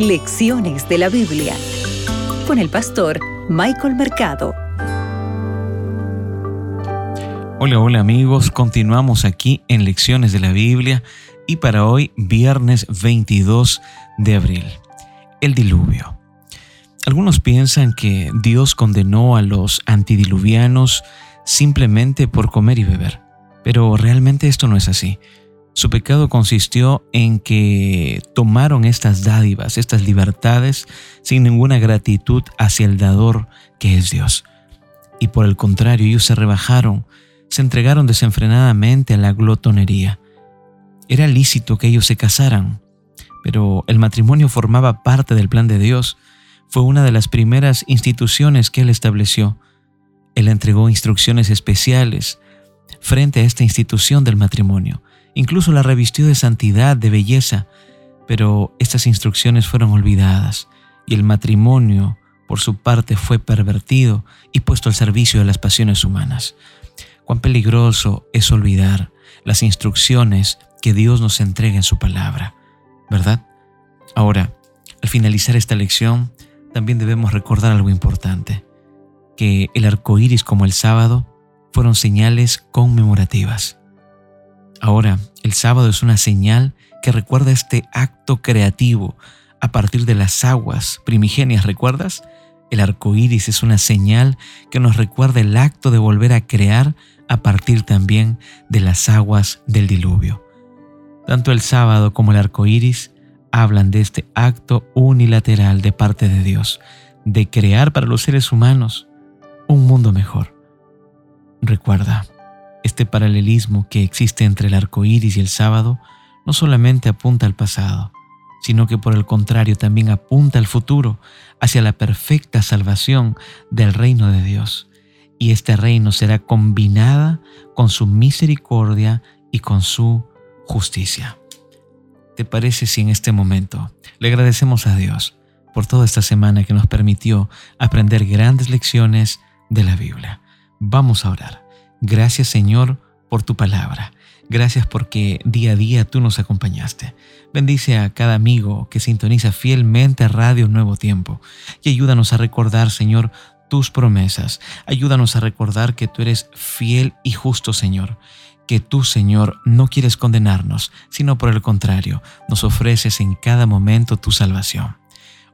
Lecciones de la Biblia con el pastor Michael Mercado. Hola, hola amigos, continuamos aquí en Lecciones de la Biblia y para hoy viernes 22 de abril, el diluvio. Algunos piensan que Dios condenó a los antidiluvianos simplemente por comer y beber, pero realmente esto no es así. Su pecado consistió en que tomaron estas dádivas, estas libertades, sin ninguna gratitud hacia el dador que es Dios. Y por el contrario, ellos se rebajaron, se entregaron desenfrenadamente a la glotonería. Era lícito que ellos se casaran, pero el matrimonio formaba parte del plan de Dios. Fue una de las primeras instituciones que Él estableció. Él entregó instrucciones especiales frente a esta institución del matrimonio Incluso la revistió de santidad, de belleza, pero estas instrucciones fueron olvidadas y el matrimonio, por su parte, fue pervertido y puesto al servicio de las pasiones humanas. Cuán peligroso es olvidar las instrucciones que Dios nos entrega en su palabra, ¿verdad? Ahora, al finalizar esta lección, también debemos recordar algo importante, que el arco iris como el sábado fueron señales conmemorativas. Ahora, el sábado es una señal que recuerda este acto creativo a partir de las aguas primigenias, ¿recuerdas? El arco iris es una señal que nos recuerda el acto de volver a crear a partir también de las aguas del diluvio. Tanto el sábado como el arco iris hablan de este acto unilateral de parte de Dios, de crear para los seres humanos un mundo mejor. Recuerda, este paralelismo que existe entre el arco iris y el sábado no solamente apunta al pasado, sino que por el contrario también apunta al futuro, hacia la perfecta salvación del reino de Dios. Y este reino será combinada con su misericordia y con su justicia. ¿Te parece si en este momento le agradecemos a Dios por toda esta semana que nos permitió aprender grandes lecciones de la Biblia? Vamos a orar. Gracias Señor por tu palabra. Gracias porque día a día tú nos acompañaste. Bendice a cada amigo que sintoniza fielmente Radio Nuevo Tiempo y ayúdanos a recordar, Señor, tus promesas. Ayúdanos a recordar que tú eres fiel y justo, Señor. Que tú, Señor, no quieres condenarnos, sino por el contrario, nos ofreces en cada momento tu salvación.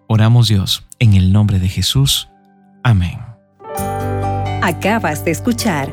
Oramos Dios, en el nombre de Jesús. Amén. Acabas de escuchar